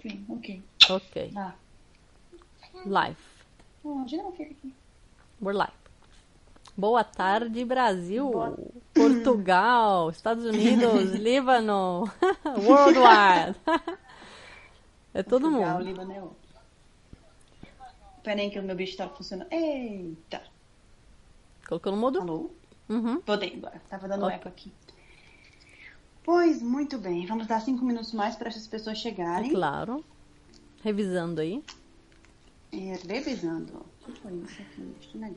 screen. Ok. Ok. Vá. Live. Onde não fica aqui? We're live. Boa tarde, Brasil, Boa- Portugal, Estados Unidos, Líbano, Worldwide. É todo Portugal, mundo. Líbano é outro. Pera aí que o meu bicho tá funcionando. Eita. Colocou no mudo? Alô? Uhum. Botei agora. Tava dando Ok. eco aqui. Pois, muito bem. Vamos dar cinco minutos mais para essas pessoas chegarem. Claro. Revisando aí. É, revisando. O que foi isso aqui? Eu negar.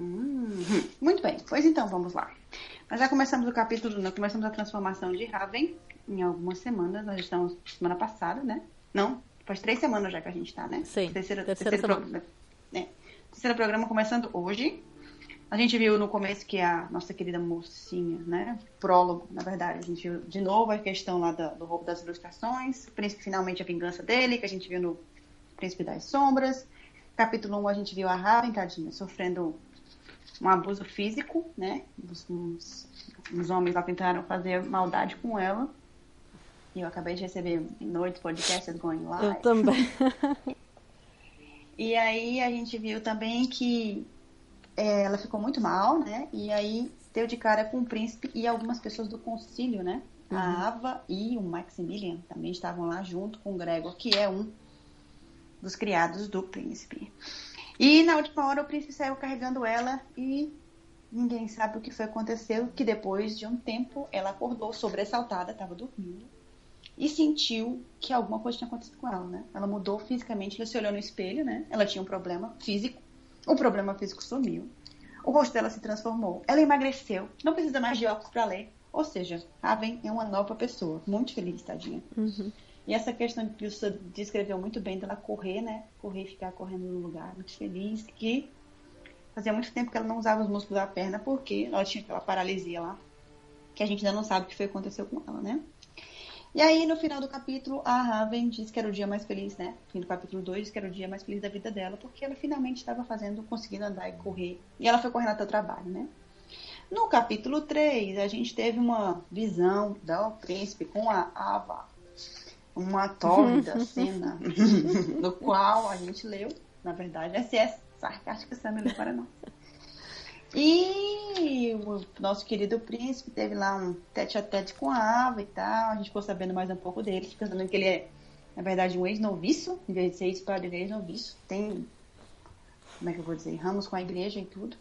Hum, muito bem, pois então vamos lá. Nós já começamos o capítulo, nós começamos a transformação de Raven em algumas semanas. Nós estamos semana passada, né? Não, faz três semanas já que a gente tá, né? Sim, Terceira, terceira terceiro semana. programa. É, terceiro programa começando hoje. A gente viu no começo que a nossa querida mocinha, né? Prólogo, na verdade. A gente viu de novo a questão lá da- do roubo das ilustrações. O príncipe finalmente a vingança dele, que a gente viu no Príncipe das Sombras. Capítulo 1 a gente viu a Raven, tadinha, sofrendo um abuso físico, né? Uns, uns- uns homens lá tentaram fazer maldade com ela. E eu acabei de receber noite podcast going Eu live. também. E aí a gente viu também que é, ela ficou muito mal, né? E aí deu de cara com o príncipe e algumas pessoas do concílio, né? A Ava e o Maximilian também estavam lá junto com o Gregor, que é um dos criados do príncipe. E na última hora o príncipe saiu carregando ela e ninguém sabe o que foi aconteceu, que depois de um tempo ela acordou sobressaltada, estava dormindo e sentiu que alguma coisa tinha acontecido com ela, né? Ela mudou fisicamente, ela se olhou no espelho, né? Ela tinha um problema físico, o problema físico sumiu, o rosto dela se transformou, ela emagreceu, não precisa mais de óculos para ler, ou seja, Raven é uma nova pessoa, muito feliz, tadinha. Uhum. E essa questão que o Sam descreveu muito bem dela correr, né? Correr e ficar correndo no lugar, muito feliz, que fazia muito tempo que ela não usava os músculos da perna porque ela tinha aquela paralisia lá, que a gente ainda não sabe o que foi que aconteceu com ela, né? E aí, no final do capítulo, a Raven diz que era o dia mais feliz, né? No fim do capítulo 2, diz que era o dia mais feliz da vida dela, porque ela finalmente estava fazendo, conseguindo andar e correr. E ela foi correndo até o trabalho, né? No capítulo 3, a gente teve uma visão do príncipe com a Ava. Uma tórrida cena, no qual a gente leu, na verdade, essa é sarcástica Sam leu para nós. E o nosso querido príncipe teve lá um tete a tete com a Ava e tal. A gente ficou sabendo mais um pouco dele, sabendo que ele é, na verdade, um ex-noviço, em vez de ser ele é ex-noviço. Tem, como é que eu vou dizer, ramos com a igreja e tudo.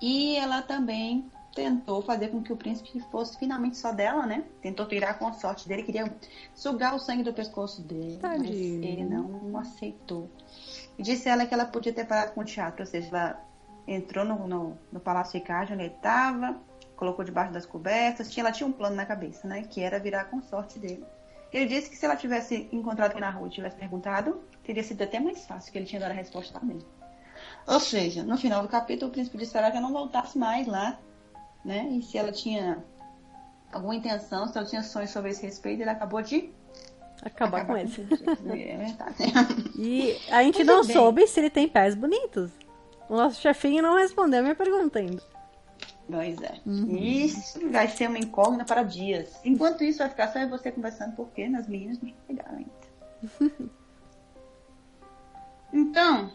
E ela também tentou fazer com que o príncipe fosse finalmente só dela, né? Tentou virar com a sorte dele, queria sugar o sangue do pescoço dele, mas Tadinho. ele não aceitou. E disse ela que ela podia ter parado com o teatro, ou seja, ela entrou no, no, no Palácio Ricardo, onde ele estava, colocou debaixo das cobertas, tinha, ela tinha um plano na cabeça, né? Que era virar com sorte dele. Ele disse que se ela tivesse encontrado ele na rua e tivesse perguntado, teria sido até mais fácil, que ele tinha dado a resposta mesmo. Ou seja, no final do capítulo, o príncipe disse para ela que ela não voltasse mais lá, né? E se ela tinha alguma intenção, se ela tinha sonhos sobre esse respeito, ele acabou de Acabar com ele. tudo. É verdade. E a gente não bem. soube se ele tem pés bonitos. O nosso chefinho não respondeu a minha pergunta ainda. Pois é. Isso vai ser uma incógnita para dias. Enquanto isso, vai ficar só e você conversando, porque nas meninas não chegaram ainda. então,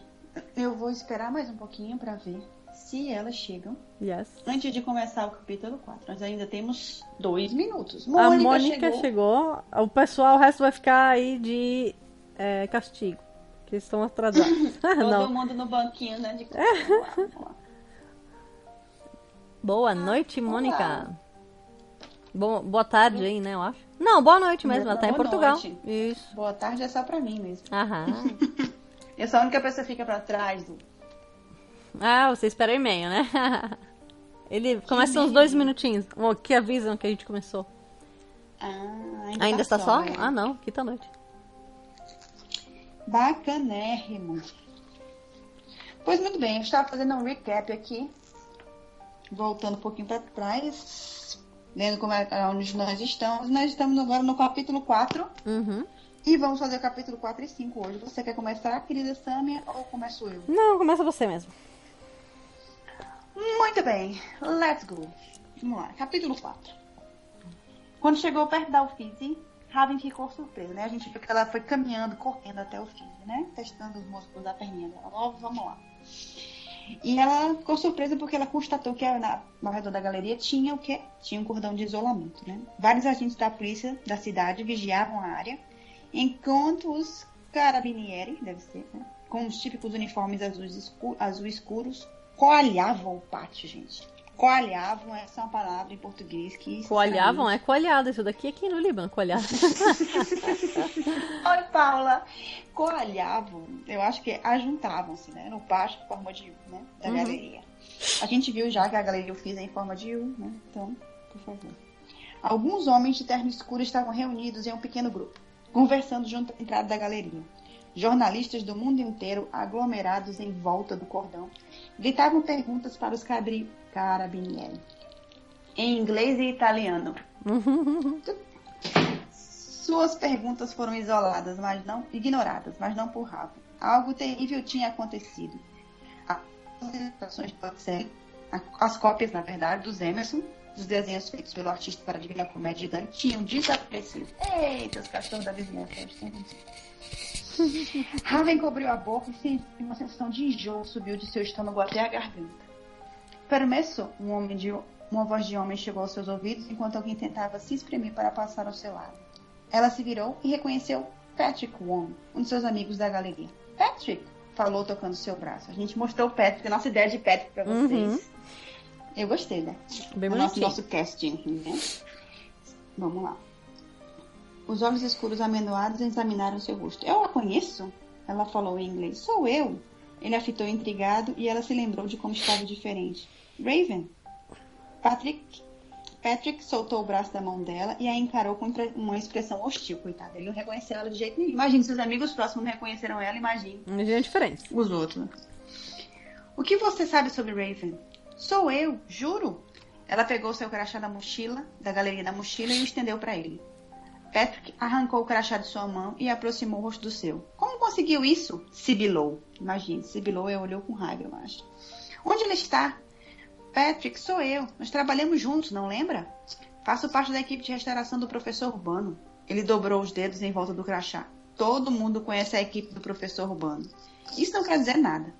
eu vou esperar mais um pouquinho para ver se elas chegam Yes. antes de começar o capítulo 4. Nós ainda temos dois minutos. a Mônica Mônica chegou. chegou. O pessoal, o resto vai ficar aí de é, castigo. Que estão atrasados. Ah, Todo não. mundo no banquinho, né? De... Boa noite, Olá. Mônica. Bom, boa tarde aí, né, eu acho. Não, boa noite mesmo, ela tá em Boa Portugal. noite. Isso. Boa tarde é só pra mim mesmo. Aham. Eu sou a única pessoa que fica pra trás do. Ah, você espera o e-mail, né? Ele começa uns dois minutinhos. o Que avisam que a gente começou. Ah, Ainda tá está só? é. Ah, não, quinta noite. Bacanérrimo. Pois muito bem, eu estava fazendo um recap aqui. Voltando um pouquinho para trás. Lendo como é, onde nós estamos. Nós estamos agora no capítulo 4. Uhum. E vamos fazer o capítulo 4 e 5 hoje. Você quer começar, querida Samia, ou começo eu? Não, começa você mesmo. Muito bem, let's go. Vamos lá, capítulo 4. Quando chegou perto da Uffizi, Raven ficou surpresa, né? A gente viu que ela foi caminhando, correndo até o Uffizi, né? Testando os músculos da perninha dela. Ó, vamos lá. E ela ficou surpresa porque ela constatou que na, ao redor da galeria tinha o quê? Tinha um cordão de isolamento, né? Vários agentes da polícia da cidade vigiavam a área, enquanto os carabinieri, deve ser, né? Com os típicos uniformes azuis escuros, azul escuros, coalhavam o pátio, gente. Coalhavam, essa é uma palavra em português que. Coalhavam? É coalhada. Isso daqui é aqui no Líbano, coalhada. Oi, Paula. Coalhavam, eu acho que ajuntavam-se, né? No pátio, em forma de U, né? Da uhum. galeria. A gente viu já que a galeria eu fiz em forma de U, né? Então, por favor. Alguns homens de terno escuro estavam reunidos em um pequeno grupo, conversando junto à entrada da galeria. Jornalistas do mundo inteiro, aglomerados em volta do cordão, gritavam perguntas para os cabri carabinieri, em inglês e italiano. Suas perguntas foram isoladas, mas não ignoradas, mas não por Rafa. Algo terrível tinha acontecido. As ilustrações cópias, na verdade, dos Emerson, dos desenhos feitos pelo artista para a Divina Comédia tinham desaparecido. Eita, os cachorros da vizinhança. Raven cobriu a boca e uma sensação de enjoo subiu de seu estômago até a garganta. Permesso, um homem de, uma voz de homem chegou aos seus ouvidos enquanto alguém tentava se exprimir para passar ao seu lado. Ela se virou e reconheceu Patrick Wong, um de seus amigos da galeria. Patrick! falou tocando seu braço. A gente mostrou o Patrick, a nossa ideia de Patrick para vocês. Uhum. Eu gostei, né? Bem o nosso, nosso casting, né? Vamos lá. Os olhos escuros amendoados examinaram seu rosto. Eu a conheço? Ela falou em inglês. Sou eu. Ele a fitou intrigado e ela se lembrou de como estava diferente. Raven. Patrick. Patrick soltou o braço da mão dela e a encarou com uma expressão hostil, coitada. Ele não reconheceu ela de jeito nenhum. Imagine se os amigos próximos não reconheceram ela, imagine. É diferente. Os outros. O que você sabe sobre Raven? Sou eu, juro. Ela pegou seu crachá da mochila, da galeria da mochila e o estendeu para ele. Patrick arrancou o crachá de sua mão e aproximou o rosto do seu. Como conseguiu isso? Sibilou. Imagine, sibilou e olhou com raiva, eu acho. Onde ele está? Patrick, sou eu. Nós trabalhamos juntos, não lembra? Faço parte da equipe de restauração do professor Urbano. Ele dobrou os dedos em volta do crachá. Todo mundo conhece a equipe do professor Urbano. Isso não quer dizer nada.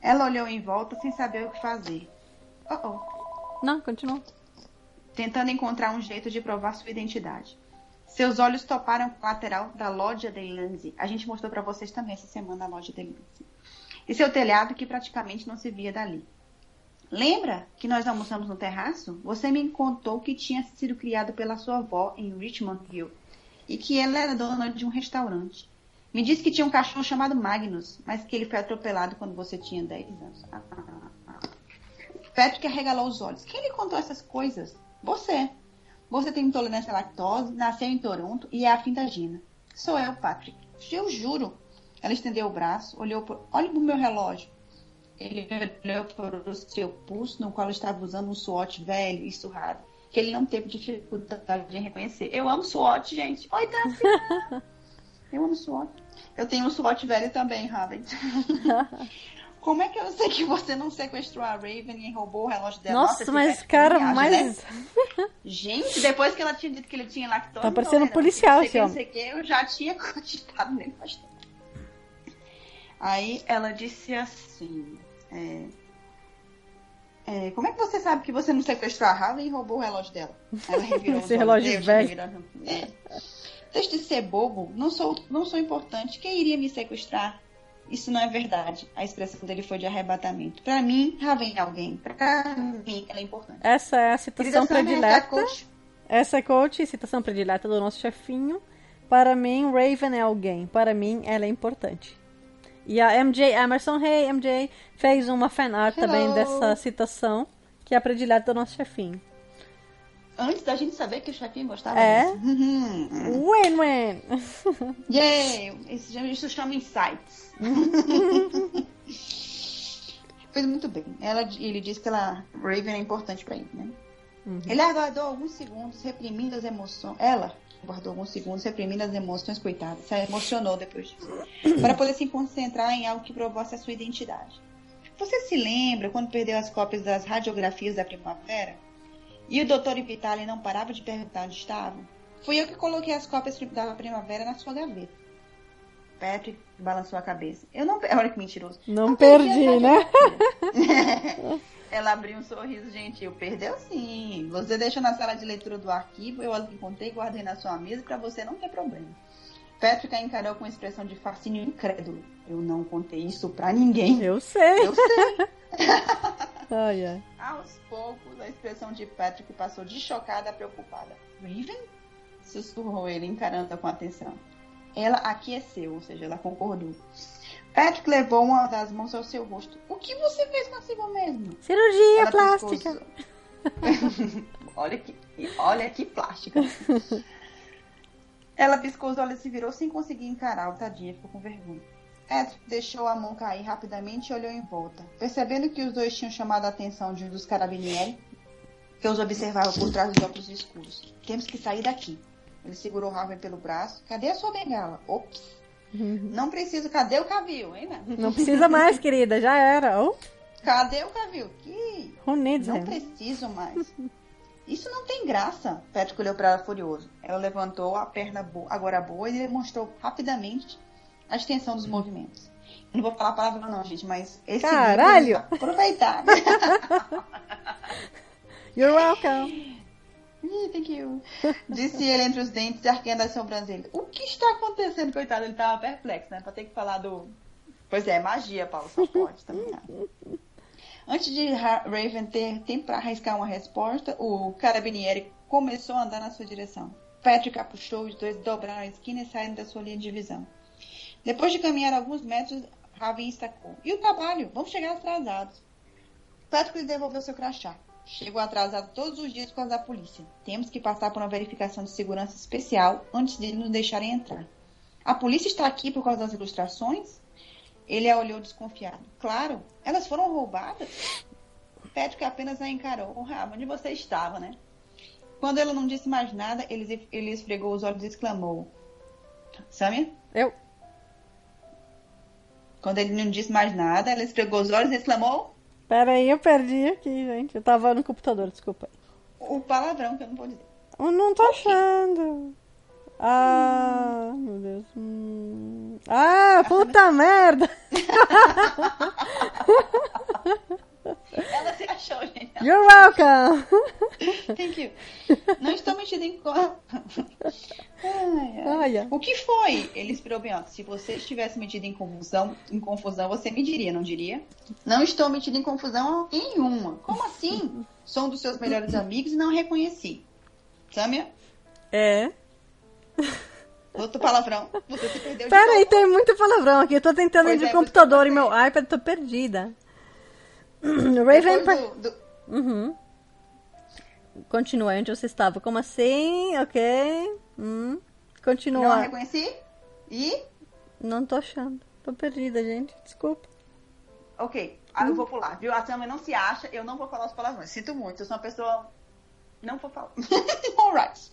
Ela olhou em volta sem saber o que fazer. Oh, oh. Não, continua. Tentando encontrar um jeito de provar sua identidade. Seus olhos toparam com a lateral da loja de Lindsay. A gente mostrou para vocês também essa semana a loja de Lindsay. E seu telhado que praticamente não se via dali. Lembra que nós almoçamos no terraço? Você me contou que tinha sido criado pela sua avó em Richmond Hill e que ela era dona de um restaurante. Me disse que tinha um cachorro chamado Magnus, mas que ele foi atropelado quando você tinha 10 anos. Ah, ah, ah. Patrick arregalou os olhos. Quem lhe contou essas coisas? Você. Você tem intolerância à lactose, nasceu em Toronto e é afim da Gina. Sou eu, Patrick. Eu juro. Ela estendeu o braço, olhou por... Olhe pro meu relógio. Ele olhou para o seu pulso, no qual estava usando um SWAT velho e surrado, que ele não teve dificuldade em reconhecer. Eu amo SWAT, gente. Oi, Davi. eu amo SWAT. Eu tenho um SWAT velho também, Raven. Como é que eu sei que você não sequestrou a Raven e roubou o relógio dela? Nossa, Nossa mas cara, mas. Né? Gente, depois que ela tinha dito que ele tinha lactose. Tá parecendo um policial, homem. Não sei o que, eu já tinha acreditado nele faz tempo. Aí ela disse assim: é, é, Como é que você sabe que você não sequestrou a Raven e roubou o relógio dela? Ela revirou Esse relógio velho. É. Deixa de ser bobo, não sou, não sou importante. Quem iria me sequestrar? Isso não é verdade. A expressão dele foi de arrebatamento. Para mim, Raven é alguém. Para mim, ela é importante. Essa é a citação predileta. Essa é coach, citação predileta do nosso chefinho. Para mim, Raven é alguém. Para mim, ela é importante. E a MJ Emerson, hey MJ, fez uma fanart também dessa citação, que é a predileta do nosso chefinho. Antes da gente saber que o chefinho gostava é. Win-win! Yay! Isso, isso chama insights. Fez muito bem. Ela, ele disse que ela, Raven é importante para ele, né? Uhum. Ele aguardou alguns segundos, reprimindo as emoções. Ela aguardou alguns segundos, reprimindo as emoções, coitada. Se emocionou depois disso. para poder se concentrar em algo que provosse a sua identidade. Você se lembra quando perdeu as cópias das radiografias da primavera? E o doutor Vitale não parava de perguntar onde estavam. Fui eu que coloquei as cópias da primavera na sua gaveta. Patrick balançou a cabeça. Eu não. Olha que mentiroso. Não, não perdi, perdi né? Ela abriu um sorriso gentil. Perdeu sim. Você deixou na sala de leitura do arquivo, eu as encontrei e guardei na sua mesa para você não ter problema. Patrick a encarou com expressão de fascínio incrédulo. Eu não contei isso pra ninguém. Eu sei. Eu sei. ai, ai. Aos poucos, a expressão de Patrick passou de chocada a preocupada. Raven? Sussurrou ele, encarando-a com atenção. Ela aqueceu, ou seja, ela concordou. Patrick levou uma das mãos ao seu rosto. O que você fez consigo mesmo? Cirurgia ela plástica. olha, que, olha que plástica. ela piscou os olhos e se virou sem conseguir encarar. O tadinha ficou com vergonha. Patrick deixou a mão cair rapidamente e olhou em volta. Percebendo que os dois tinham chamado a atenção de um dos carabinieri, que os observava por trás dos óculos escuros. Temos que sair daqui. Ele segurou Raven pelo braço. Cadê a sua bengala? Ops. Uhum. Não precisa. Cadê o cavil, hein, né? Não precisa mais, querida. Já era. Oh. Cadê o cavil? Que... Não him? preciso mais. Isso não tem graça. Patrick olhou para ela furioso. Ela levantou a perna boa, agora boa e demonstrou rapidamente a extensão dos movimentos. Eu não vou falar a palavra não, gente, mas esse Caralho! Aproveitado. You're welcome. Thank you. Disse ele entre os dentes, arqueando as sobrancelhas. O que está acontecendo? Coitado, ele estava perplexo, né? Pra ter que falar do. Pois é, magia, Paulo, só pode também. Né? Antes de Raven ter tempo para arriscar uma resposta, o carabinieri começou a andar na sua direção. Patrick a puxou, os dois dobraram a esquina e saíram da sua linha de visão. Depois de caminhar alguns metros, Raven estacou. E o trabalho? Vamos chegar atrasados. Patrick devolveu seu crachá. Chegou atrasado todos os dias por causa da polícia. Temos que passar por uma verificação de segurança especial antes de nos deixarem entrar. A polícia está aqui por causa das ilustrações? Ele a olhou desconfiado. Claro, elas foram roubadas? Patrick apenas a encarou. Oh, Rabo, onde você estava, né? Quando ela não disse mais nada, ele, ele esfregou os olhos e exclamou: Samia? Eu. Quando ele não disse mais nada, ela esfregou os olhos e exclamou: Pera aí, eu perdi aqui, gente. Eu tava no computador, desculpa. O palavrão que eu não vou dizer. Eu não tô achando. Ah, hum. meu Deus. Hum. Ah, puta merda! Ela se achou, gente. You're welcome! Thank you. Não estou metido em. Ai, ai. Ai, O que foi? Ele esperou bem. Se você estivesse metido em confusão, em confusão, você me diria, não diria? Não estou metido em confusão nenhuma. Como assim? Sou um dos seus melhores amigos e não reconheci. Samia? É. Outro palavrão. Você se perdeu de Pera aí, tem muito palavrão aqui. Eu tô tentando pois ir de é, computador e meu iPad, tô perdida. Raven. Do, do... Uhum. Continua onde você estava. Como assim? Ok. Hum. Continua. Não reconheci? E? Não tô achando. Tô perdida, gente. Desculpa. Ok. Hum. eu vou pular, viu? A Samia não se acha, eu não vou falar os palavrões. Sinto muito, eu sou uma pessoa. Não vou falar. Alright.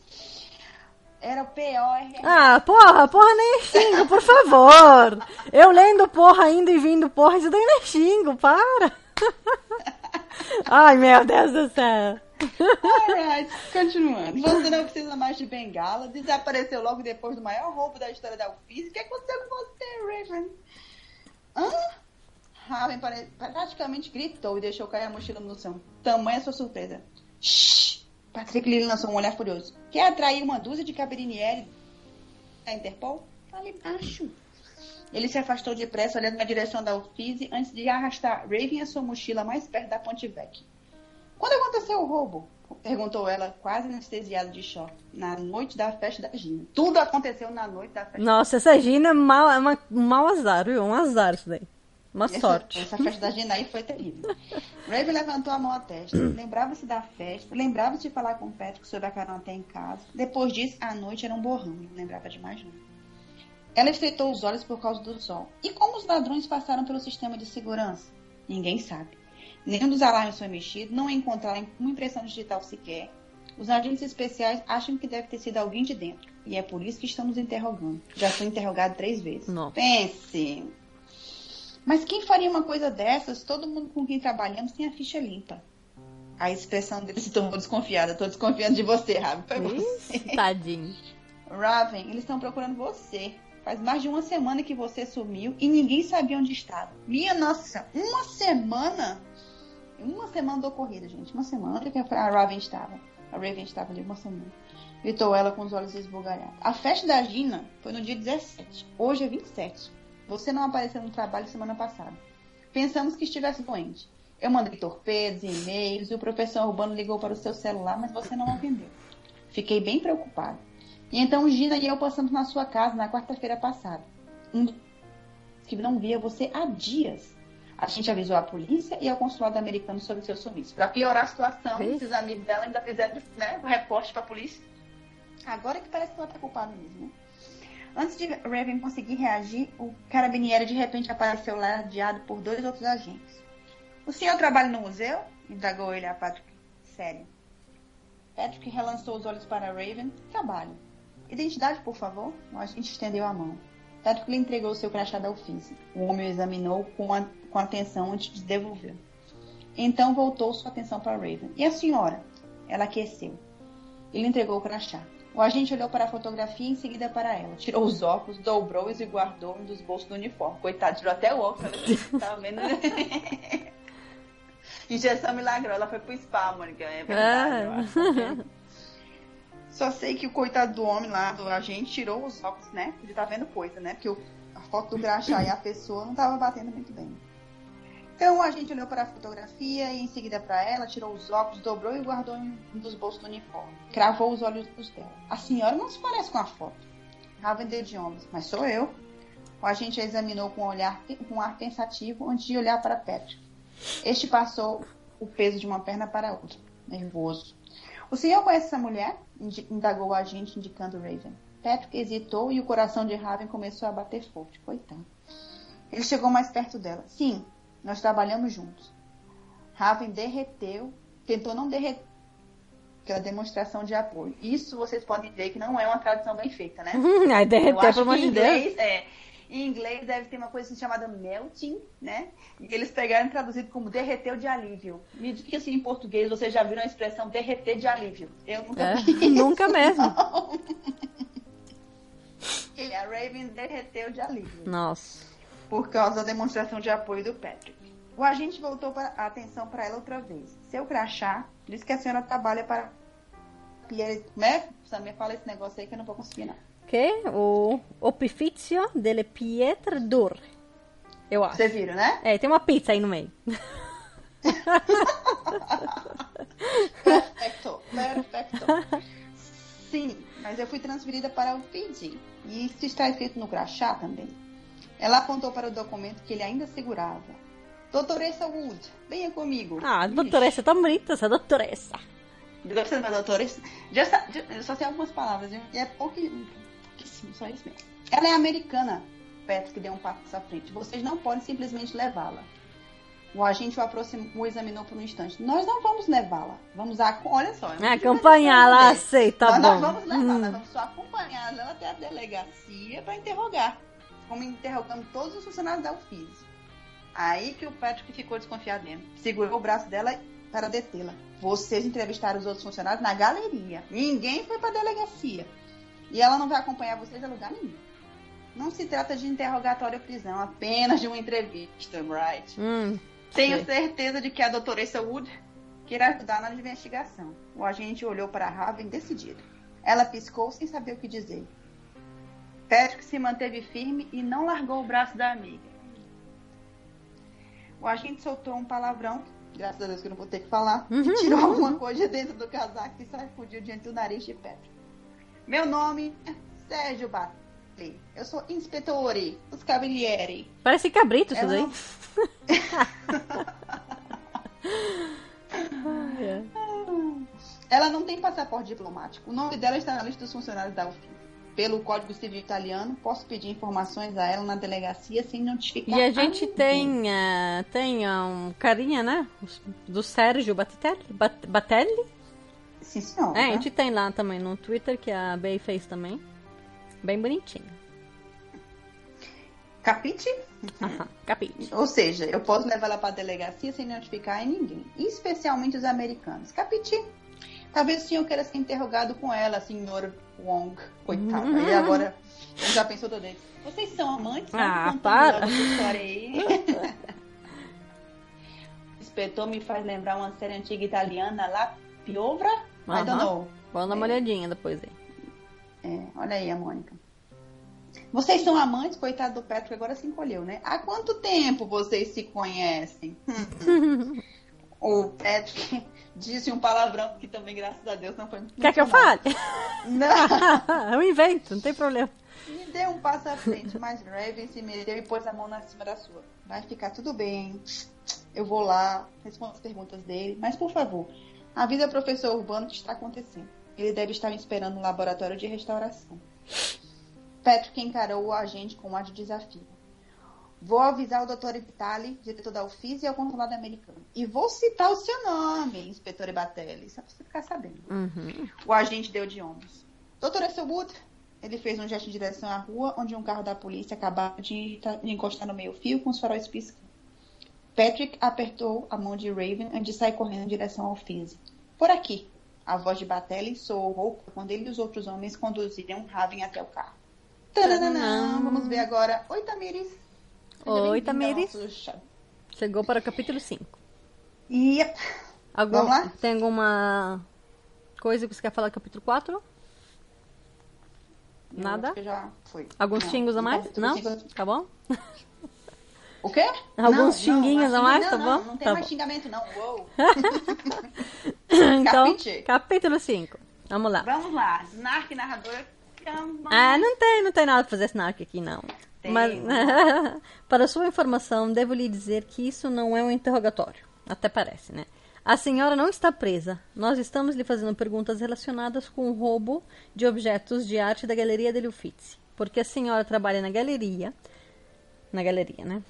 Era o POR. Ah, porra, porra nem xingo, por favor. Eu lendo porra, indo e vindo porra, isso daí nem xingo, para. Ai, meu Deus do céu. Alright, continuando. Você não precisa mais de bengala. Desapareceu logo depois do maior roubo da história da UFIS. O que aconteceu com você, Raven? Hã? Raven praticamente gritou e deixou cair a mochila no chão. Tamanha sua surpresa. Shhh! Patrick lhe lançou um olhar furioso. Quer atrair uma dúzia de cabinieri da Interpol? Ali embaixo. Ele se afastou depressa, olhando na direção da Uffizi, antes de arrastar Raven a sua mochila mais perto da Ponte Vec. Quando aconteceu o roubo? Perguntou ela, quase anestesiada de choque. Na noite da festa da Gina. Tudo aconteceu na noite da festa. Nossa, essa Gina é mal, é uma, um mau azar, viu? Um azar isso daí. Uma essa, sorte. Essa festa da Gina aí foi terrível. Raven levantou a mão à testa. Lembrava-se da festa. Lembrava-se de falar com o Patrick sobre a carona até em casa. Depois disso, a noite era um borrão. Não lembrava de mais nada. Ela estreitou os olhos por causa do sol. E como os ladrões passaram pelo sistema de segurança? Ninguém sabe. Nenhum dos alarmes foi mexido, não encontraram uma impressão digital sequer. Os agentes especiais acham que deve ter sido alguém de dentro. E é por isso que estamos interrogando. Já foi interrogado três vezes. Não. Pense. Mas quem faria uma coisa dessas? Todo mundo com quem trabalhamos tem a ficha limpa. A expressão dele se tornou desconfiada. Tô desconfiando de você, Raven. Foi você. Tadinho. Raven, eles estão procurando você. Faz mais de uma semana que você sumiu e ninguém sabia onde estava. Minha nossa, uma semana? Uma semana do ocorrido, gente. Uma semana que a Raven estava. A Raven estava ali uma semana. Gritou ela com os olhos esbugalhados. A festa da Gina foi no dia 17. Hoje é 27. Você não apareceu no trabalho semana passada. Pensamos que estivesse doente. Eu mandei torpedos, e-mails e o professor Urbano ligou para o seu celular, mas você não atendeu. Fiquei bem preocupado. E então Gina e eu passamos na sua casa na quarta-feira passada. Um que não via você há dias. A gente avisou a polícia e ao consulado americano sobre o seu sumiço. Para piorar a situação, esses amigos dela ainda fizeram né, o reporte para a polícia. Agora que parece que ela está culpada mesmo, né? Antes de Raven conseguir reagir, o carabinieri de repente apareceu ladeado por dois outros agentes. O senhor trabalha no museu? indagou ele a Patrick. Sério. Patrick relançou os olhos para Raven. Trabalho. Identidade, por favor? O agente estendeu a mão. Patrick lhe entregou seu crachá da ofício. O homem o examinou com, a, com atenção antes de devolver. Então voltou sua atenção para Raven. E a senhora? Ela aqueceu. Ele entregou o crachá. O agente olhou para a fotografia e em seguida para ela. Tirou os óculos, dobrou-os e guardou um dos bolsos do uniforme. Coitado, tirou até o óculos. Tava vendo. Injeção milagrosa. Ela foi pro spa, Mônica. É verdade, ah. Só sei que o coitado do homem lá, do agente, tirou os óculos, né? Ele tá vendo coisa, né? Porque o, a foto do crachá e a pessoa não tava batendo muito bem. Então a gente olhou para a fotografia e em seguida para ela, tirou os óculos, dobrou e guardou em um dos bolsos do uniforme. Cravou os olhos dela. A senhora não se parece com a foto. Raven deu de ombros, mas sou eu. O agente a examinou com um, olhar, com um ar pensativo antes de olhar para Patrick. Este passou o peso de uma perna para a outra, nervoso. O senhor conhece essa mulher? indagou o agente, indicando Raven. Patrick hesitou e o coração de Raven começou a bater forte. Coitado. Ele chegou mais perto dela. Sim, nós trabalhamos juntos. Raven derreteu, tentou não derreter aquela demonstração de apoio. Isso vocês podem ver que não é uma tradução bem feita, né? Aí derreteu, pelo amor de Deus. É, em inglês deve ter uma coisa assim chamada melting, né? E eles pegaram traduzido como derreteu de alívio. Me diga assim em português, vocês já viram a expressão derreter de alívio? Eu nunca é, vi. Nunca mesmo. e a Raven derreteu de alívio. Nossa por causa da demonstração de apoio do Patrick. O agente voltou a atenção para ela outra vez. Seu crachá diz que a senhora trabalha para Pierre. Como é? Samir, fala esse negócio aí que eu não vou conseguir, não. Que? O Opificio delle Pietre Dure. Eu acho. Você viram, né? É, tem uma pizza aí no meio. perfeito, perfeito. Sim, mas eu fui transferida para o Fiji. E isso está escrito no crachá também. Ela apontou para o documento que ele ainda segurava. Doutoressa Wood, venha comigo. Ah, doutoressa, tá bonita essa doutoressa. Gostando da doutoressa? Já, já, só sei algumas palavras, viu? E é só isso mesmo. Ela é americana, Patrick deu um passo à frente. Vocês não podem simplesmente levá-la. O agente o aproximou, o examinou por um instante. Nós não vamos levá-la. Vamos a, olha só. Acompanhá-la, aceita, tá bom. Nós vamos levá-la, hum. vamos só acompanhá-la até a delegacia para interrogar como interrogando todos os funcionários da UFIS. Aí que o Patrick ficou desconfiado mesmo. Segurou o braço dela para detê-la. Vocês entrevistaram os outros funcionários na galeria. Ninguém foi para a delegacia. E ela não vai acompanhar vocês a lugar nenhum. Não se trata de interrogatório ou prisão, apenas de uma entrevista, right? Hum, Tenho certeza de que a doutora Wood queira ajudar na investigação. O agente olhou para a Raven decidido. Ela piscou sem saber o que dizer. Patrick se manteve firme e não largou o braço da amiga. O agente soltou um palavrão, graças a Deus que eu não vou ter que falar, uhum. tirou alguma coisa dentro do casaco e sacudiu diante do nariz de Patrick. Meu nome é Sérgio Batley. Eu sou inspetore dos Cavalieri. Parece cabrito isso daí. Não... Ela não tem passaporte diplomático. O nome dela está na lista dos funcionários da UFIS pelo Código Civil Italiano, posso pedir informações a ela na delegacia sem notificar. E a gente a tem, uh, tem um carinha, né? Do Sérgio Batelli. Batelli? Sim, senhor. É, a gente tem lá também no Twitter, que a Bey fez também. Bem bonitinho. Capite? capite. Ou seja, eu posso levar ela para a delegacia sem notificar em ninguém, especialmente os americanos. Capite? Talvez o senhor queira ser interrogado com ela, senhor Wong. Coitada. Uhum. E agora, já pensou todo ele. Vocês são amantes? Ah, para! Inspetor me faz lembrar uma série antiga italiana, La Piovra? I don't know. Vamos dar uma olhadinha depois aí. É, olha aí a Mônica. Vocês são amantes? Coitado do Patrick agora se encolheu, né? Há quanto tempo vocês se conhecem? o Patrick disse um palavrão que também, graças a Deus, não foi muito Quer que eu fale? Não. eu invento, não tem problema. Me deu um passo à frente, mas Raven se meteu e pôs a mão na cima da sua. Vai ficar tudo bem. Eu vou lá, respondo as perguntas dele. Mas, por favor, avisa o professor Urbano que está acontecendo. Ele deve estar me esperando no laboratório de restauração. Patrick encarou o agente com um ar de desafio. Vou avisar o Dr. Vitali, diretor da UFIS e ao consulado americano. E vou citar o seu nome, inspetor Ibatelli, só para você ficar sabendo. Uhum. O agente deu de ombros. Doutor Esselwood, ele fez um gesto em direção à rua, onde um carro da polícia acabava de, encostar no meio-fio com os faróis piscando. Patrick apertou a mão de Raven antes de sair correndo em direção ao Fizz. Por aqui. A voz de Batelli soou rouca quando ele e os outros homens conduziram Raven até o carro. Tananã. Vamos ver agora. Oi, Tamires. Oi, Tamires. Chegou para o capítulo 5. Yep. Algum, Vamos lá? Tem alguma coisa que você quer falar do capítulo 4? Nada? já foi. Alguns xingos a mais? Não? Tá bom? O quê? Alguns não, xinguinhos não, a mais, não, tá não, bom? Não, tem tá mais bom. xingamento, não. Uou. então, capítulo 5. Vamos lá. Vamos lá. Snark, narradora. Ah, não tem, não tem nada pra fazer Snark aqui, não. Tem. Mas, para sua informação, devo lhe dizer que isso não é um interrogatório. Até parece, né? A senhora não está presa. Nós estamos lhe fazendo perguntas relacionadas com o roubo de objetos de arte da Galeria de Uffizi. Porque a senhora trabalha na galeria. Na galeria, né?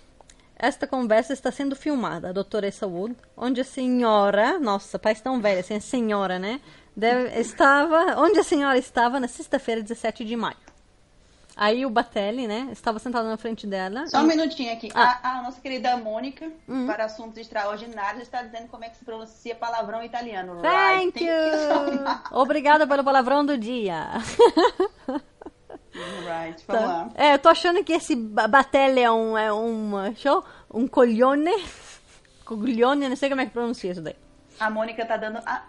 Esta conversa está sendo filmada, doutora Essa Wood, onde a senhora, nossa, parece tão velha assim, a senhora, né? Deve, estava, onde a senhora estava na sexta-feira, 17 de maio. Aí o Batelli, né, estava sentado na frente dela. Só e... um minutinho aqui. Ah. A, a, nossa querida Mônica, uhum. para assuntos extraordinários, está dizendo como é que se pronuncia palavrão italiano. Thank, right. you! Obrigada pelo palavrão do dia. right, vamos tá. lá. É, eu tô achando que esse Batelli é um, é um show, um coglione. Coglione, não sei como é que pronuncia isso daí. A Mônica tá dando... A,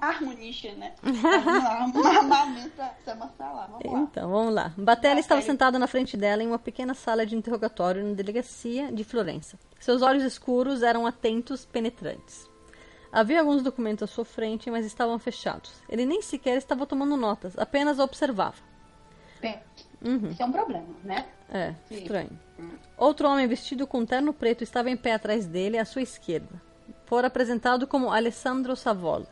harmonista, né? Armamento pra mostrar Vamos lá. Então, vamos lá. Batelli estava sentado na frente dela em uma pequena sala de interrogatório na delegacia de Florença. Seus olhos escuros eram atentos, penetrantes. Havia alguns documentos à sua frente, mas estavam fechados. Ele nem sequer estava tomando notas, apenas observava. Bem, uhum. isso é um problema, né? É, Sim. estranho. Hum. Outro homem vestido com terno preto estava em pé atrás dele, à sua esquerda. Fora apresentado como Alessandro Savola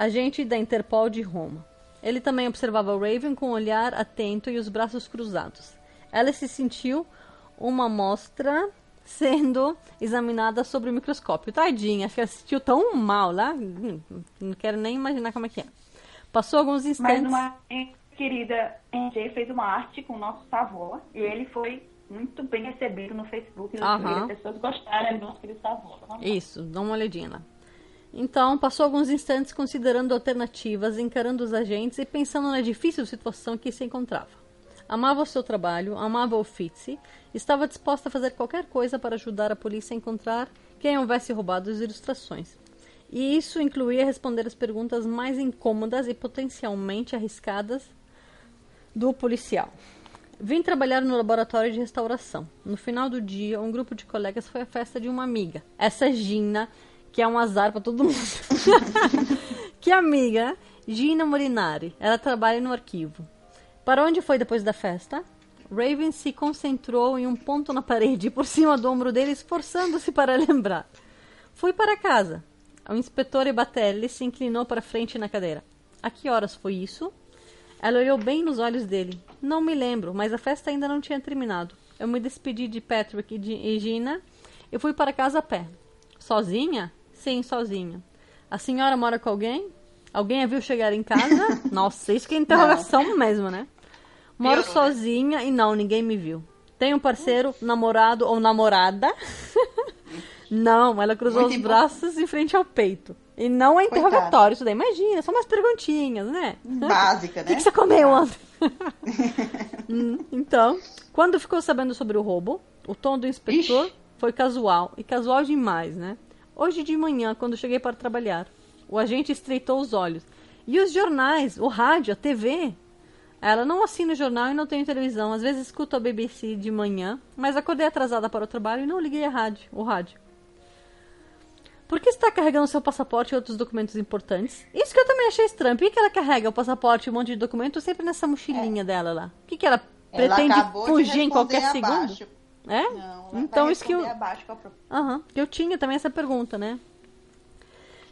agente da Interpol de Roma. Ele também observava Raven com um olhar atento e os braços cruzados. Ela se sentiu uma amostra sendo examinada sobre o microscópio. Tadinha, ela se sentiu tão mal lá. Hum, não quero nem imaginar como é que é. Passou alguns instantes. Mas uma querida NG fez uma arte com o nosso Savola e ele foi muito bem recebido no Facebook. No As pessoas gostaram do nosso querido Savola. Isso, dá uma olhadinha lá. Então, passou alguns instantes considerando alternativas, encarando os agentes e pensando na difícil situação que se encontrava. Amava o seu trabalho, amava o Fitzy, estava disposta a fazer qualquer coisa para ajudar a polícia a encontrar quem houvesse roubado as ilustrações. E isso incluía responder as perguntas mais incômodas e potencialmente arriscadas do policial. Vim trabalhar no laboratório de restauração. No final do dia, um grupo de colegas foi à festa de uma amiga. Essa Gina que é um azar para todo mundo. que amiga, Gina Molinari. Ela trabalha no arquivo. Para onde foi depois da festa? Raven se concentrou em um ponto na parede por cima do ombro dele, esforçando-se para lembrar. Fui para casa. O inspetor Ebatelli se inclinou para frente na cadeira. A que horas foi isso? Ela olhou bem nos olhos dele. Não me lembro, mas a festa ainda não tinha terminado. Eu me despedi de Patrick e de Gina e fui para casa a pé. Sozinha? Sim, sozinha. A senhora mora com alguém? Alguém a viu chegar em casa? Nossa, isso que é interrogação não. mesmo, né? Moro sozinha e não, ninguém me viu. Tem um parceiro, namorado ou namorada? não, ela cruzou Muito os braços em frente ao peito. E não é interrogatório Coitado. isso daí. Imagina, são umas perguntinhas, né? Básica, né? O que, que você comeu ontem? Hum, então, quando ficou sabendo sobre o roubo, o tom do inspetor Ixi. foi casual. E casual demais, né? Hoje de manhã, quando cheguei para trabalhar, o agente estreitou os olhos. E os jornais, o rádio, a TV? Ela não assina o jornal e não tem televisão. Às vezes escuto a BBC de manhã, mas acordei atrasada para o trabalho e não liguei a rádio, o rádio. Por que está carregando seu passaporte e outros documentos importantes? Isso que eu também achei estranho. Por que, que ela carrega o passaporte e um monte de documentos sempre nessa mochilinha é. dela lá? O que, que ela, ela pretende fugir em qualquer segundo? É? Não, então isso que eu. Aham. Uhum, eu tinha também essa pergunta, né?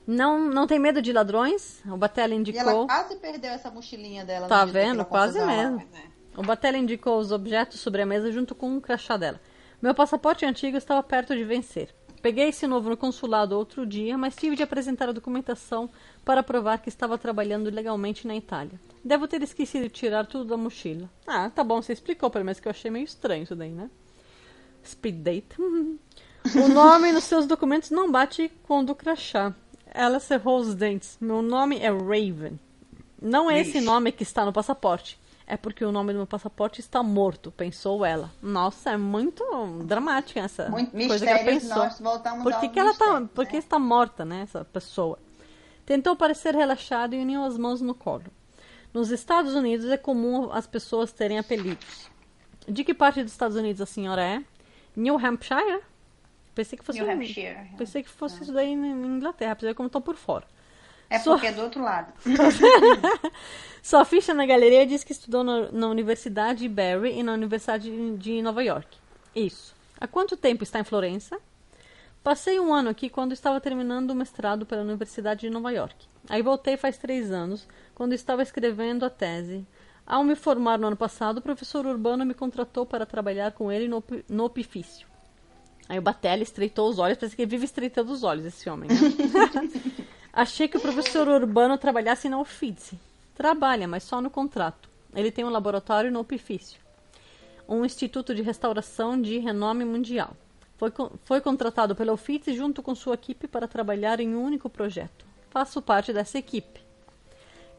Não, não tem medo de ladrões? O Batella indicou. E ela quase perdeu essa mochilinha dela. Tá vendo? Quase mesmo. Lá, né? O Batella indicou os objetos sobre a mesa junto com um crachá dela. Meu passaporte antigo estava perto de vencer. Peguei esse novo no consulado outro dia, mas tive de apresentar a documentação para provar que estava trabalhando legalmente na Itália. Devo ter esquecido de tirar tudo da mochila. Ah, tá bom, você explicou pelo menos que eu achei meio estranho isso daí, né? Speed date. o nome nos seus documentos não bate com o do crachá. Ela cerrou os dentes. Meu nome é Raven. Não é esse nome que está no passaporte é porque o nome do meu passaporte está morto, pensou ela. Nossa, é muito dramática essa muito coisa que ela pensou. Por que, que ela tá, por que né? está morta, né, essa pessoa? Tentou parecer relaxado e uniu as mãos no colo. Nos Estados Unidos é comum as pessoas terem apelidos. De que parte dos Estados Unidos a senhora é? New Hampshire? Pensei que fosse New Hampshire. Pensei que fosse Não. isso daí na Inglaterra, ver como estão por fora. É porque é do outro lado. Sua ficha na galeria diz que estudou na, na Universidade de Barry e na Universidade de Nova York. Isso. Há quanto tempo está em Florença? Passei um ano aqui quando estava terminando o mestrado pela Universidade de Nova York. Aí voltei faz três anos, quando estava escrevendo a tese. Ao me formar no ano passado, o professor Urbano me contratou para trabalhar com ele no, no opifício. Aí o Batelli estreitou os olhos, parece que ele vive estreitando os olhos, esse homem, né? Achei que o professor Urbano trabalhasse na Uffizi. Trabalha, mas só no contrato. Ele tem um laboratório no Opifício, um instituto de restauração de renome mundial. Foi, foi contratado pela Uffizi junto com sua equipe para trabalhar em um único projeto. Faço parte dessa equipe.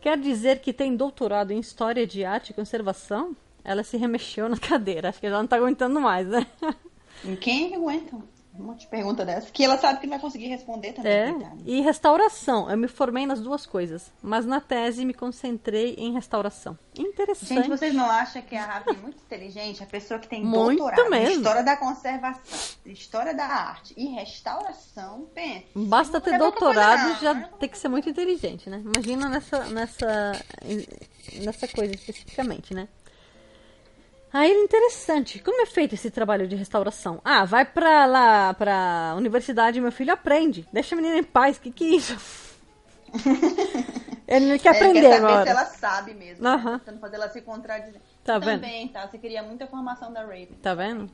Quer dizer que tem doutorado em História de Arte e Conservação? Ela se remexeu na cadeira. Acho que ela não está aguentando mais, né? Quem aguenta? Um monte de pergunta dessa. Que ela sabe que não vai conseguir responder também. É. E restauração. Eu me formei nas duas coisas. Mas na tese me concentrei em restauração. Interessante. Gente, vocês não acham que a Rafa é muito inteligente? A pessoa que tem muito doutorado mesmo. em história da conservação, história da arte e restauração, pensa. Basta ter doutorado já tem que ser muito inteligente, né? Imagina nessa, nessa, nessa coisa especificamente, né? Aí interessante. Como é feito esse trabalho de restauração? Ah, vai pra lá, pra universidade, meu filho aprende. Deixa a menina em paz. Que que é isso? Ele não quer aprender Ele quer saber agora. se ela sabe mesmo. Uhum. Tentando fazer ela se contradizer. Tá vendo? Também, tá? Você queria muita formação da Raven. Tá vendo?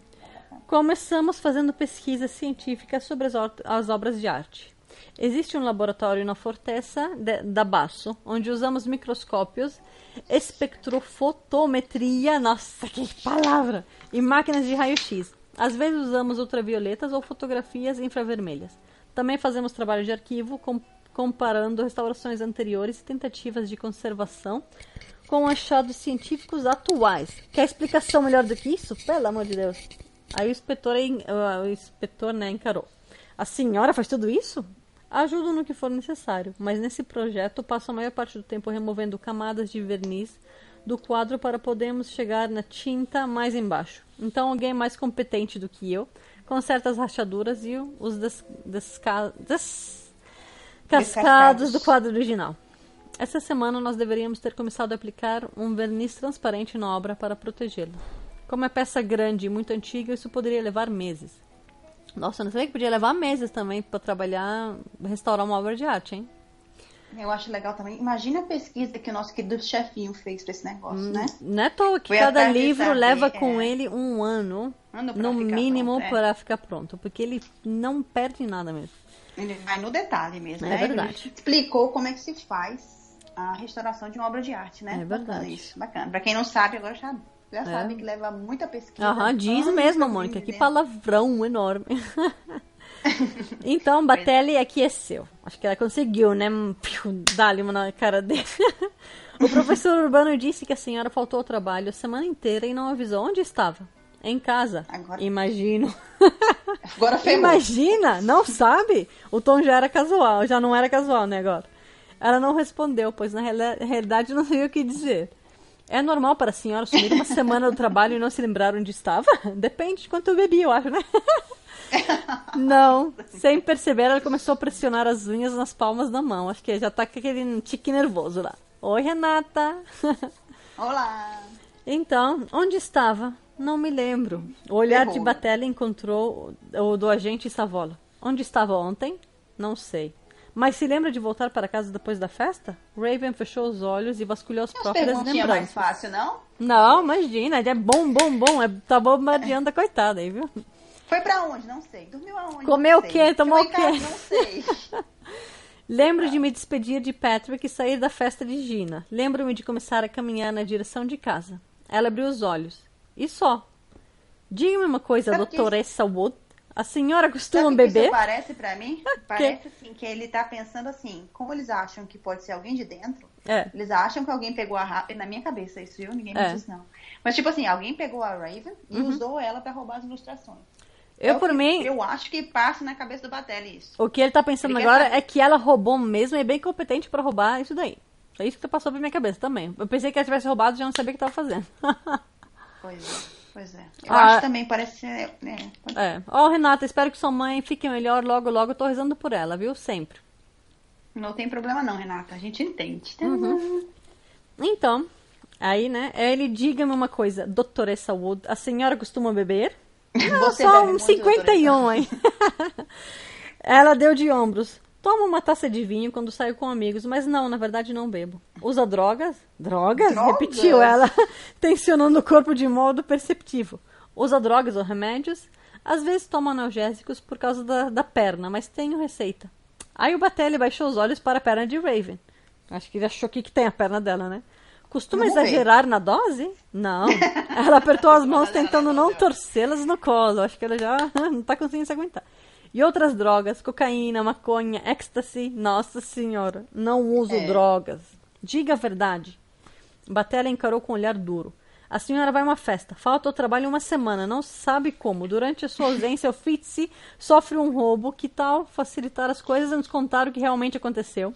Começamos fazendo pesquisas científicas sobre as, as obras de arte. Existe um laboratório na Forteza de, da Basso, onde usamos microscópios espectrofotometria, nossa, que palavra! E máquinas de raio-x. Às vezes usamos ultravioletas ou fotografias infravermelhas. Também fazemos trabalho de arquivo com, comparando restaurações anteriores e tentativas de conservação com achados científicos atuais. Quer explicação melhor do que isso? Pelo amor de Deus. Aí o inspetor, o inspetor né, encarou. A senhora faz tudo isso? Ajudo no que for necessário, mas nesse projeto passo a maior parte do tempo removendo camadas de verniz do quadro para podermos chegar na tinta mais embaixo. Então alguém mais competente do que eu conserta as rachaduras e os des, desca, des, cascados do quadro original. Essa semana nós deveríamos ter começado a aplicar um verniz transparente na obra para protegê-la. Como é peça grande e muito antiga, isso poderia levar meses. Nossa, não sei que podia levar meses também para trabalhar, restaurar uma obra de arte, hein? Eu acho legal também. Imagina a pesquisa que o nosso querido chefinho fez para esse negócio, hum, né? Não é toa que Foi cada livro saber, leva com é. ele um ano, no mínimo, pronto, é. para ficar pronto. Porque ele não perde nada mesmo. Ele vai no detalhe mesmo, é né? verdade. Ele explicou como é que se faz a restauração de uma obra de arte, né? É verdade. Bacana isso, bacana. Pra quem não sabe, agora já Já é. sabe que leva muita pesquisa. Aham, diz mesmo, Mônica. Que palavrão enorme. então, Batelli aqueceu. Acho que ela conseguiu, né? Dar-lhe uma na cara dele. o professor Urbano disse que a senhora faltou ao trabalho a semana inteira e não avisou onde estava. Em casa. Agora... Imagino. Agora ferrou. Imagina, não sabe? O tom já era casual, já não era casual, né, agora. Ela não respondeu, pois na realidade não sabia o que dizer. É normal para a senhora sumir uma semana do trabalho e não se lembrar onde estava? Depende de quanto eu bebi, eu acho, né? Não, sem perceber, ela começou a pressionar as unhas nas palmas da mão. Acho que já tá com aquele tique nervoso lá. Oi, Renata. Olá. Então, onde estava? Não me lembro. O olhar de Batella encontrou o do agente Savola. Onde estava ontem? Não sei. Mas se lembra de voltar para casa depois da festa? Raven fechou os olhos e vasculhou as próprias lembranças. mais fácil, não? Não, imagina. É bom, bom, bom. É, tá bombardeando a coitada aí, viu? Foi pra onde? Não sei. Dormiu aonde? Comeu o quê? Tomou o quê? Não sei. Lembro de me despedir de Patrick e sair da festa de Gina. Lembro-me de começar a caminhar na direção de casa. Ela abriu os olhos. E só. Diga-me uma coisa, Sabe doutora isso... Wood. A senhora costuma Sabe beber? Isso parece para mim? Parece assim que ele tá pensando assim, como eles acham que pode ser alguém de dentro, é. eles acham que alguém pegou a Raven, na minha cabeça isso, viu? Ninguém me é. disse não. Mas tipo assim, alguém pegou a Raven e uhum. usou ela para roubar as ilustrações. Eu, é por mim. Eu acho que passa na cabeça do Batelli isso. O que ele tá pensando ele agora é que ela roubou mesmo e é bem competente para roubar isso daí. É isso que passou pela minha cabeça também. Eu pensei que ela tivesse roubado e já não sabia o que tava fazendo. pois é. Pois é. Eu ah, acho também, parece ser. Né, é. Ó, oh, Renata, espero que sua mãe fique melhor logo, logo. Eu tô rezando por ela, viu? Sempre. Não tem problema não, Renata. A gente entende. Uhum. Então, aí, né? Ele diga-me uma coisa, doutoressa Wood, a senhora costuma beber? Você só um 51, hein? Ela deu de ombros. Toma uma taça de vinho quando saio com amigos, mas não, na verdade não bebo. Usa drogas? Drogas? drogas? Repetiu ela, tensionando o corpo de modo perceptivo. Usa drogas ou remédios? Às vezes toma analgésicos por causa da, da perna, mas tenho receita. Aí o Batelli baixou os olhos para a perna de Raven. Acho que ele achou que, que tem a perna dela, né? Costuma exagerar ver. na dose? Não. Ela apertou as mãos tentando não torcê-las no colo. Acho que ela já não está conseguindo se aguentar. E outras drogas, cocaína, maconha, ecstasy. Nossa senhora, não uso é. drogas. Diga a verdade. Batella encarou com um olhar duro. A senhora vai a uma festa, falta o trabalho uma semana, não sabe como. Durante a sua ausência, o Fitzy sofre um roubo. Que tal facilitar as coisas e nos contar o que realmente aconteceu?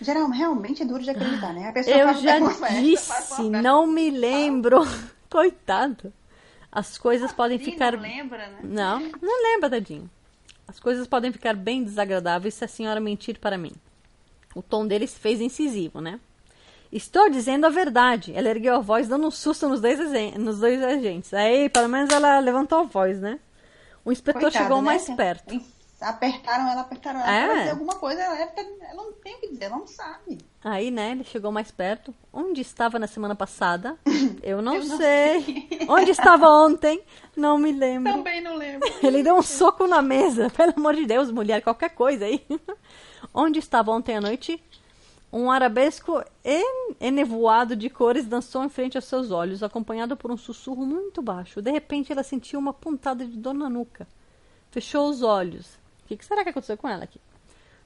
Geral, realmente é duro de acreditar, né? A pessoa Eu já disse, não me lembro. Coitado. As coisas podem ficar. Não lembra, né? Não, não lembra, tadinho. As coisas podem ficar bem desagradáveis se a senhora mentir para mim. O tom dele se fez incisivo, né? Estou dizendo a verdade. Ela ergueu a voz, dando um susto nos dois, nos dois agentes. Aí, pelo menos ela levantou a voz, né? O inspetor Coitada, chegou né? mais perto apertaram ela, apertaram ela. É. Para dizer alguma coisa, ela, ela não tem o que dizer, ela não sabe. Aí, né, ele chegou mais perto. Onde estava na semana passada? Eu não, Eu não sei. sei. Onde estava ontem? Não me lembro. Também não lembro. Ele deu um soco na mesa. Pelo amor de Deus, mulher, qualquer coisa aí. Onde estava ontem à noite? Um arabesco enevoado de cores dançou em frente aos seus olhos, acompanhado por um sussurro muito baixo. De repente, ela sentiu uma pontada de dor na nuca. Fechou os olhos que, que será que aconteceu com ela aqui?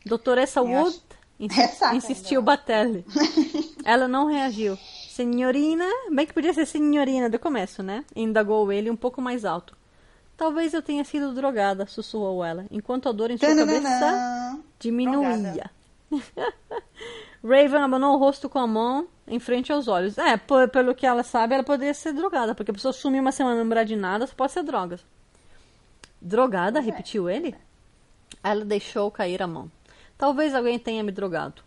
Doutoressa Wood insi insistiu Batelli. ela não reagiu. Senhorina, bem que podia ser senhorina do começo, né? Indagou ele um pouco mais alto. Talvez eu tenha sido drogada, sussurrou ela, enquanto a dor em sua cabeça diminuía. Raven abanou o rosto com a mão em frente aos olhos. É, pelo que ela sabe, ela poderia ser drogada, porque a pessoa sumiu uma semana não lembrar de nada, só pode ser drogas. Drogada? É. Repetiu ele? Ela deixou cair a mão. Talvez alguém tenha me drogado.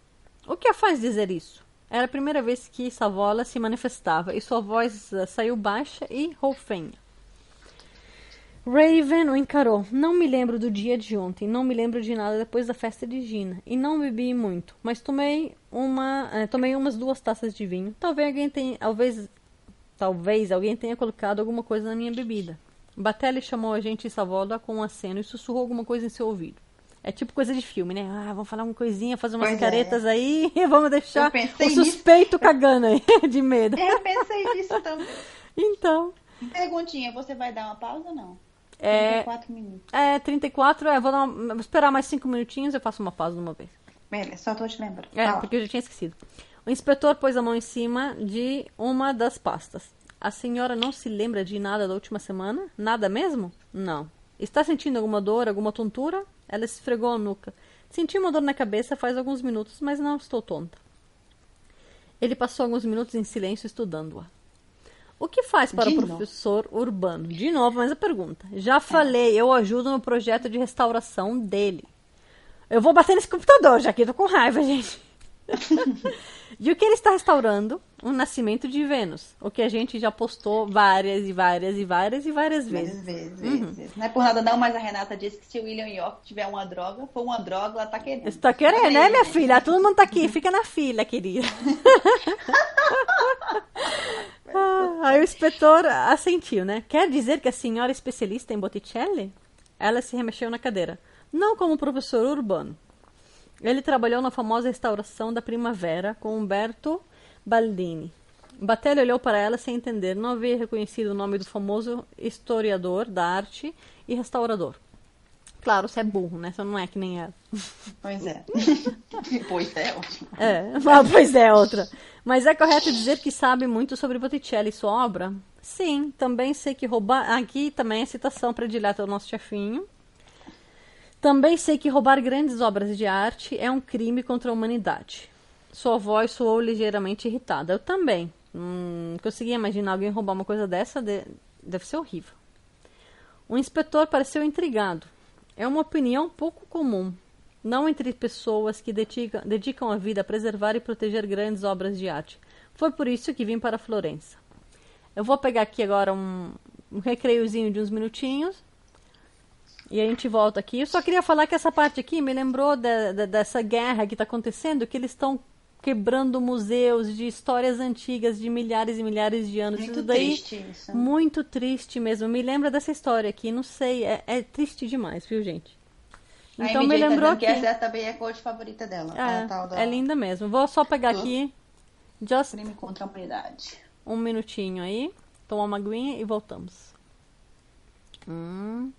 O que a faz dizer isso? Era a primeira vez que Savola se manifestava e sua voz uh, saiu baixa e roufanha. Raven o encarou. Não me lembro do dia de ontem, não me lembro de nada depois da festa de Gina. E não bebi muito, mas tomei uma, eh, tomei umas duas taças de vinho. Talvez alguém tenha, talvez, talvez alguém tenha colocado alguma coisa na minha bebida. Batelli chamou a gente em Savola com um aceno e sussurrou alguma coisa em seu ouvido. É tipo coisa de filme, né? Ah, vamos falar uma coisinha, fazer umas pois é. caretas é. aí e vamos deixar o suspeito nisso. cagando aí, de medo. Eu pensei nisso também. Então. Perguntinha, você vai dar uma pausa ou não? É, 34 minutos. É, 34, é, vou, dar uma, vou esperar mais 5 minutinhos e eu faço uma pausa de uma vez. Beleza, só tô te lembrando. É, Fala. porque eu já tinha esquecido. O inspetor pôs a mão em cima de uma das pastas. A senhora não se lembra de nada da última semana? Nada mesmo? Não. Está sentindo alguma dor, alguma tontura? Ela esfregou a nuca. Senti uma dor na cabeça faz alguns minutos, mas não estou tonta. Ele passou alguns minutos em silêncio estudando-a. O que faz para De o novo. professor Urbano? De novo, mas a pergunta. Já falei, eu ajudo no projeto de restauração dele. Eu vou bater nesse computador, já que tô com raiva, gente. e o que ele está restaurando? O nascimento de Vênus. O que a gente já postou várias e várias e várias e várias vezes. Várias vezes, vezes. Não é por nada não, mas a Renata disse que se o William York tiver uma droga, for uma droga, ela tá querendo. Você tá querendo, Olha né, minha filha? Todo mundo tá aqui, fica na fila, querida. Ah, Aí o inspetor assentiu, né? Quer dizer que a senhora é especialista em Botticelli? Ela se remexeu na cadeira. Não como professor urbano. Ele trabalhou na famosa restauração da Primavera com Umberto Baldini. Batelli olhou para ela sem entender. Não havia reconhecido o nome do famoso historiador da arte e restaurador. Claro, você é burro, né? Você não é que nem ela. Pois é. pois é, ótimo. É, ah, pois é, outra. Mas é correto dizer que sabe muito sobre Botticelli e sua obra? Sim, também sei que roubar. Aqui também é citação predileta do nosso chefinho. Também sei que roubar grandes obras de arte é um crime contra a humanidade. Sua voz soou ligeiramente irritada. Eu também. Hum, consegui imaginar alguém roubar uma coisa dessa. de- Deve ser horrível. O inspetor pareceu intrigado. É uma opinião pouco comum. Não entre pessoas que dedicam, dedicam a vida a preservar e proteger grandes obras de arte. Foi por isso que vim para Florença. Eu vou pegar aqui agora um, um recreiozinho de uns minutinhos. E a gente volta aqui. Eu só queria falar que essa parte aqui me lembrou da- da- dessa guerra que está acontecendo, que eles estão quebrando museus de histórias antigas de milhares e milhares de anos. Muito Isso daí, triste isso. Muito triste mesmo. Me lembra dessa história aqui. Não sei, é, é triste demais, viu, gente? Então me tá lembrou dizendo que. que essa também é a cor favorita dela. tal da É, é linda mesmo. Vou só pegar aqui. Just crime contra a humanidade. um minutinho aí. Tomar uma aguinha e voltamos. Hum.